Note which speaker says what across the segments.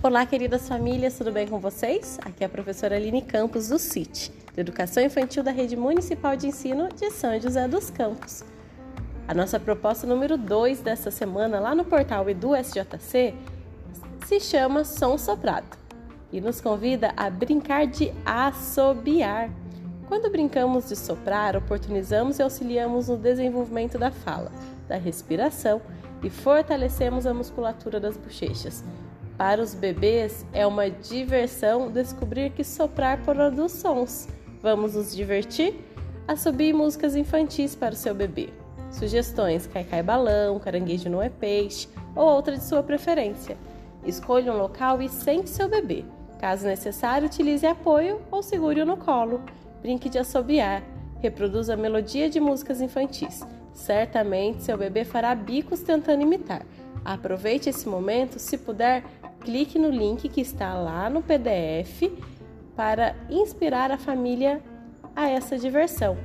Speaker 1: Olá, queridas famílias, tudo bem com vocês? Aqui é a professora Aline Campos, do CIT, de Educação Infantil da Rede Municipal de Ensino de São José dos Campos. A nossa proposta número 2 dessa semana, lá no portal EduSJC, se chama Som Soprado e nos convida a brincar de assobiar. Quando brincamos de soprar, oportunizamos e auxiliamos no desenvolvimento da fala, da respiração e fortalecemos a musculatura das bochechas para os bebês é uma diversão descobrir que soprar produz sons. Vamos nos divertir? Assobie músicas infantis para o seu bebê. Sugestões: Cai Balão, Caranguejo Não é Peixe ou outra de sua preferência. Escolha um local e sente seu bebê. Caso necessário, utilize apoio ou segure-o no colo. Brinque de assobiar. Reproduza a melodia de músicas infantis. Certamente seu bebê fará bicos tentando imitar. Aproveite esse momento, se puder, clique no link que está lá no PDF para inspirar a família a essa diversão.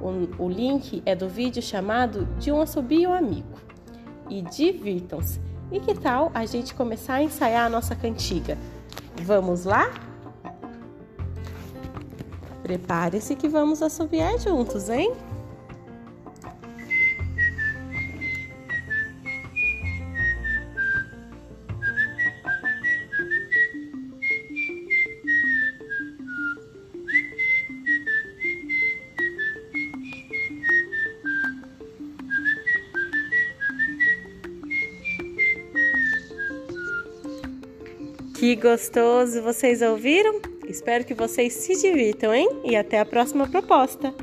Speaker 1: O, o link é do vídeo chamado De um Assobio Amigo. E divirtam-se. E que tal a gente começar a ensaiar a nossa cantiga? Vamos lá? Prepare-se que vamos assobiar juntos, hein? Que gostoso! Vocês ouviram? Espero que vocês se divirtam, hein? E até a próxima proposta!